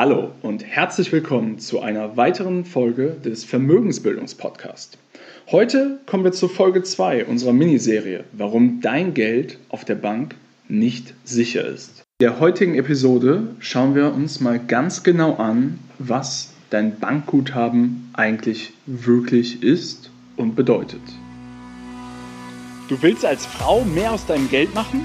Hallo und herzlich willkommen zu einer weiteren Folge des Vermögensbildungspodcasts. Heute kommen wir zu Folge 2 unserer Miniserie, warum dein Geld auf der Bank nicht sicher ist. In der heutigen Episode schauen wir uns mal ganz genau an, was dein Bankguthaben eigentlich wirklich ist und bedeutet. Du willst als Frau mehr aus deinem Geld machen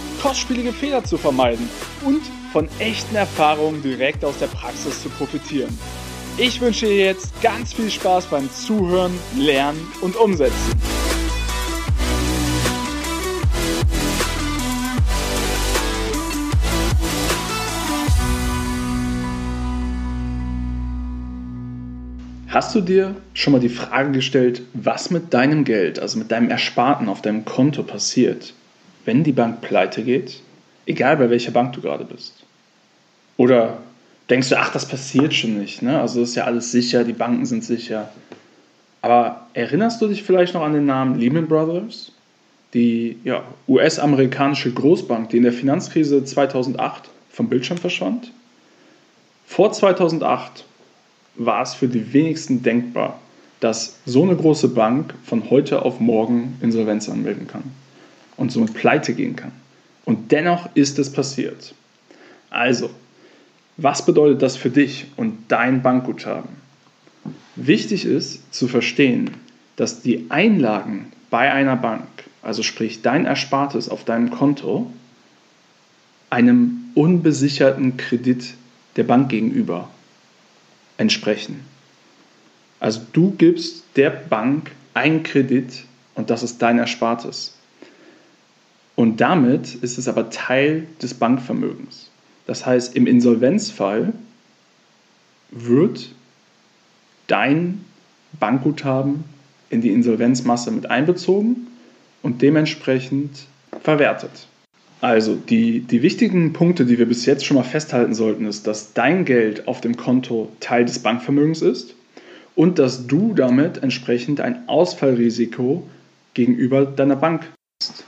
kostspielige Fehler zu vermeiden und von echten Erfahrungen direkt aus der Praxis zu profitieren. Ich wünsche dir jetzt ganz viel Spaß beim Zuhören, Lernen und Umsetzen. Hast du dir schon mal die Frage gestellt, was mit deinem Geld, also mit deinem Ersparten auf deinem Konto passiert, wenn die Bank pleite geht? Egal bei welcher Bank du gerade bist. Oder denkst du, ach, das passiert schon nicht, ne? Also ist ja alles sicher, die Banken sind sicher. Aber erinnerst du dich vielleicht noch an den Namen Lehman Brothers? Die ja, US-amerikanische Großbank, die in der Finanzkrise 2008 vom Bildschirm verschwand? Vor 2008 war es für die wenigsten denkbar, dass so eine große Bank von heute auf morgen Insolvenz anmelden kann und somit pleite gehen kann. Und dennoch ist es passiert. Also, was bedeutet das für dich und dein Bankguthaben? Wichtig ist zu verstehen, dass die Einlagen bei einer Bank, also sprich dein Erspartes auf deinem Konto, einem unbesicherten Kredit der Bank gegenüber entsprechen. Also du gibst der Bank einen Kredit und das ist dein Erspartes. Und damit ist es aber Teil des Bankvermögens. Das heißt, im Insolvenzfall wird dein Bankguthaben in die Insolvenzmasse mit einbezogen und dementsprechend verwertet. Also die, die wichtigen Punkte, die wir bis jetzt schon mal festhalten sollten, ist, dass dein Geld auf dem Konto Teil des Bankvermögens ist und dass du damit entsprechend ein Ausfallrisiko gegenüber deiner Bank hast.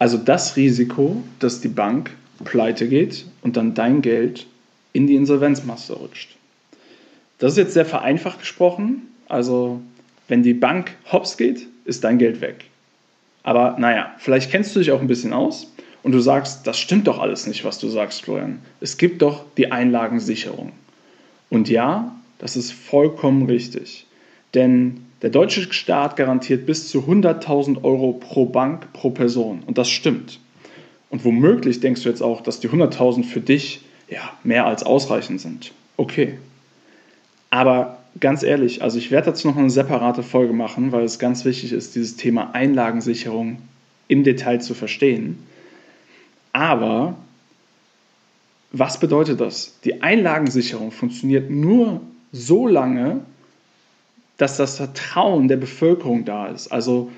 Also das Risiko, dass die Bank pleite geht und dann dein Geld in die Insolvenzmasse rutscht. Das ist jetzt sehr vereinfacht gesprochen. Also wenn die Bank hops geht, ist dein Geld weg. Aber naja, vielleicht kennst du dich auch ein bisschen aus und du sagst, das stimmt doch alles nicht, was du sagst, Florian. Es gibt doch die Einlagensicherung. Und ja, das ist vollkommen richtig. Denn der deutsche Staat garantiert bis zu 100.000 Euro pro Bank pro Person. Und das stimmt. Und womöglich denkst du jetzt auch, dass die 100.000 für dich ja, mehr als ausreichend sind. Okay. Aber ganz ehrlich, also ich werde dazu noch eine separate Folge machen, weil es ganz wichtig ist, dieses Thema Einlagensicherung im Detail zu verstehen. Aber was bedeutet das? Die Einlagensicherung funktioniert nur so lange, dass das Vertrauen der Bevölkerung da ist. Also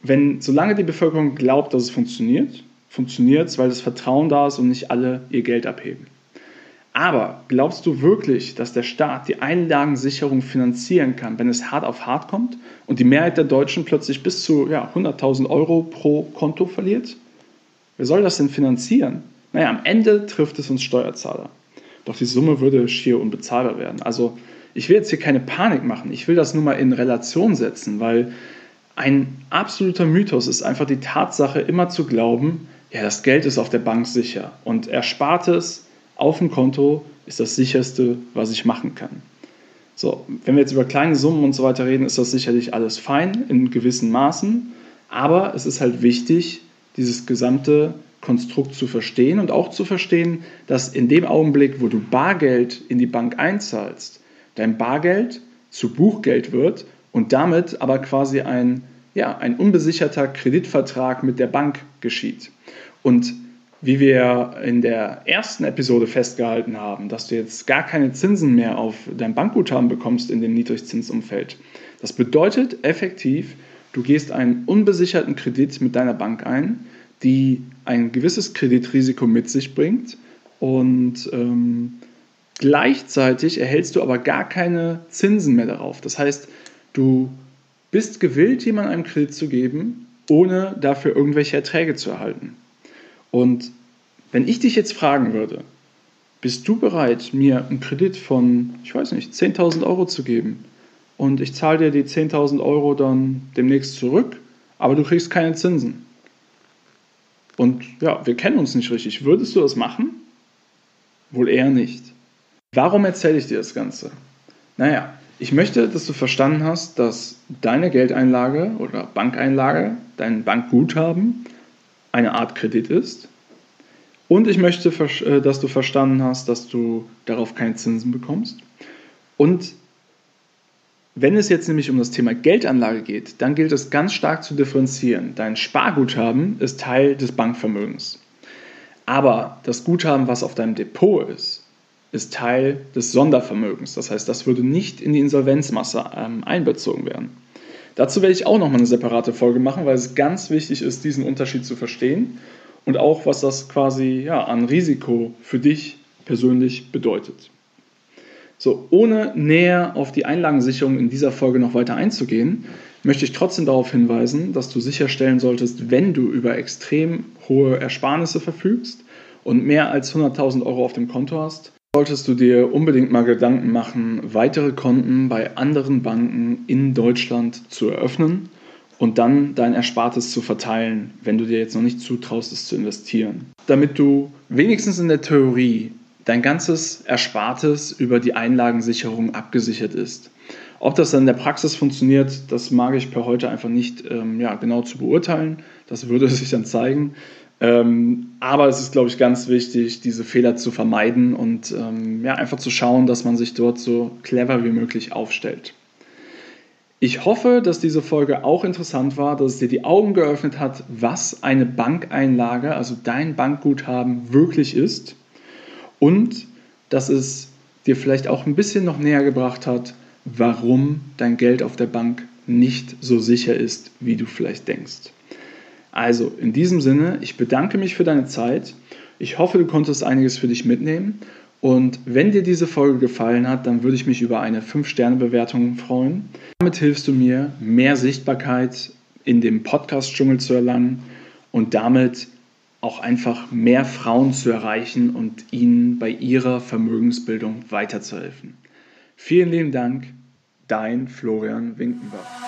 wenn, solange die Bevölkerung glaubt, dass es funktioniert, funktioniert es, weil das Vertrauen da ist und nicht alle ihr Geld abheben. Aber glaubst du wirklich, dass der Staat die Einlagensicherung finanzieren kann, wenn es hart auf hart kommt und die Mehrheit der Deutschen plötzlich bis zu ja, 100.000 Euro pro Konto verliert? Wer soll das denn finanzieren? Naja, am Ende trifft es uns Steuerzahler. Doch die Summe würde schier unbezahlbar werden. Also ich will jetzt hier keine Panik machen. Ich will das nur mal in Relation setzen, weil ein absoluter Mythos ist einfach die Tatsache, immer zu glauben, ja, das Geld ist auf der Bank sicher und Erspartes auf dem Konto ist das sicherste, was ich machen kann. So, wenn wir jetzt über kleine Summen und so weiter reden, ist das sicherlich alles fein in gewissen Maßen, aber es ist halt wichtig, dieses gesamte Konstrukt zu verstehen und auch zu verstehen, dass in dem Augenblick, wo du Bargeld in die Bank einzahlst, dein Bargeld zu Buchgeld wird und damit aber quasi ein, ja, ein unbesicherter Kreditvertrag mit der Bank geschieht. Und wie wir in der ersten Episode festgehalten haben, dass du jetzt gar keine Zinsen mehr auf dein Bankguthaben bekommst in dem Niedrigzinsumfeld. Das bedeutet effektiv, du gehst einen unbesicherten Kredit mit deiner Bank ein, die ein gewisses Kreditrisiko mit sich bringt und ähm, gleichzeitig erhältst du aber gar keine Zinsen mehr darauf. Das heißt, du bist gewillt, jemandem einen Kredit zu geben, ohne dafür irgendwelche Erträge zu erhalten. Und wenn ich dich jetzt fragen würde, bist du bereit, mir einen Kredit von, ich weiß nicht, 10.000 Euro zu geben und ich zahle dir die 10.000 Euro dann demnächst zurück, aber du kriegst keine Zinsen? Und ja, wir kennen uns nicht richtig. Würdest du das machen? Wohl eher nicht. Warum erzähle ich dir das Ganze? Naja, ich möchte, dass du verstanden hast, dass deine Geldeinlage oder Bankeinlage, dein Bankguthaben eine Art Kredit ist. Und ich möchte, äh, dass du verstanden hast, dass du darauf keine Zinsen bekommst. Und wenn es jetzt nämlich um das Thema Geldanlage geht, dann gilt es ganz stark zu differenzieren. Dein Sparguthaben ist Teil des Bankvermögens. Aber das Guthaben, was auf deinem Depot ist, ist Teil des Sondervermögens. Das heißt, das würde nicht in die Insolvenzmasse ähm, einbezogen werden. Dazu werde ich auch nochmal eine separate Folge machen, weil es ganz wichtig ist, diesen Unterschied zu verstehen und auch, was das quasi ja, an Risiko für dich persönlich bedeutet. So, ohne näher auf die Einlagensicherung in dieser Folge noch weiter einzugehen, möchte ich trotzdem darauf hinweisen, dass du sicherstellen solltest, wenn du über extrem hohe Ersparnisse verfügst und mehr als 100.000 Euro auf dem Konto hast, solltest du dir unbedingt mal Gedanken machen, weitere Konten bei anderen Banken in Deutschland zu eröffnen und dann dein Erspartes zu verteilen, wenn du dir jetzt noch nicht zutraust, es zu investieren. Damit du wenigstens in der Theorie dein ganzes Erspartes über die Einlagensicherung abgesichert ist. Ob das dann in der Praxis funktioniert, das mag ich per heute einfach nicht ähm, ja, genau zu beurteilen. Das würde sich dann zeigen. Ähm, aber es ist, glaube ich, ganz wichtig, diese Fehler zu vermeiden und ähm, ja, einfach zu schauen, dass man sich dort so clever wie möglich aufstellt. Ich hoffe, dass diese Folge auch interessant war, dass es dir die Augen geöffnet hat, was eine Bankeinlage, also dein Bankguthaben wirklich ist und dass es dir vielleicht auch ein bisschen noch näher gebracht hat, warum dein Geld auf der Bank nicht so sicher ist, wie du vielleicht denkst. Also in diesem Sinne, ich bedanke mich für deine Zeit. Ich hoffe, du konntest einiges für dich mitnehmen. Und wenn dir diese Folge gefallen hat, dann würde ich mich über eine 5-Sterne-Bewertung freuen. Damit hilfst du mir, mehr Sichtbarkeit in dem Podcast-Dschungel zu erlangen und damit auch einfach mehr Frauen zu erreichen und ihnen bei ihrer Vermögensbildung weiterzuhelfen. Vielen lieben Dank, dein Florian Winkenbach.